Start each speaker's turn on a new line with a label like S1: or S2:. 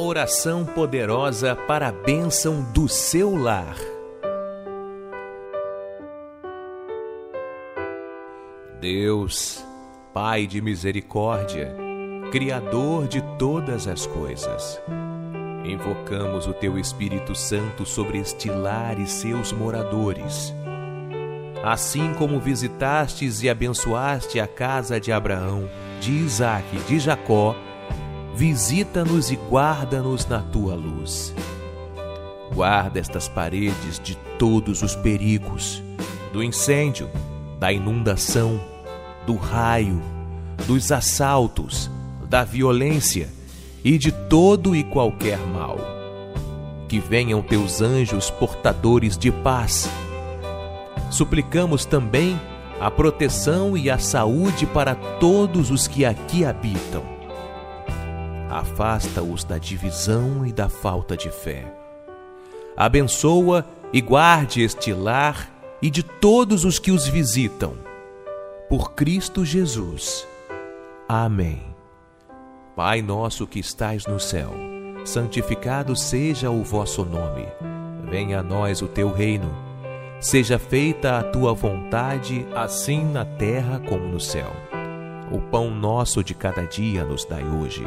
S1: Oração poderosa para a bênção do seu lar. Deus, Pai de misericórdia, Criador de todas as coisas, invocamos o Teu Espírito Santo sobre este lar e seus moradores. Assim como visitastes e abençoaste a casa de Abraão, de Isaque e de Jacó, visita-nos e guarda-nos na tua luz. Guarda estas paredes de todos os perigos, do incêndio, da inundação, do raio, dos assaltos, da violência e de todo e qualquer mal. Que venham teus anjos portadores de paz. Suplicamos também a proteção e a saúde para todos os que aqui habitam afasta-os da divisão e da falta de fé. Abençoa e guarde este lar e de todos os que os visitam. Por Cristo Jesus. Amém. Pai nosso que estais no céu, santificado seja o vosso nome. Venha a nós o teu reino. Seja feita a tua vontade, assim na terra como no céu. O pão nosso de cada dia nos dai hoje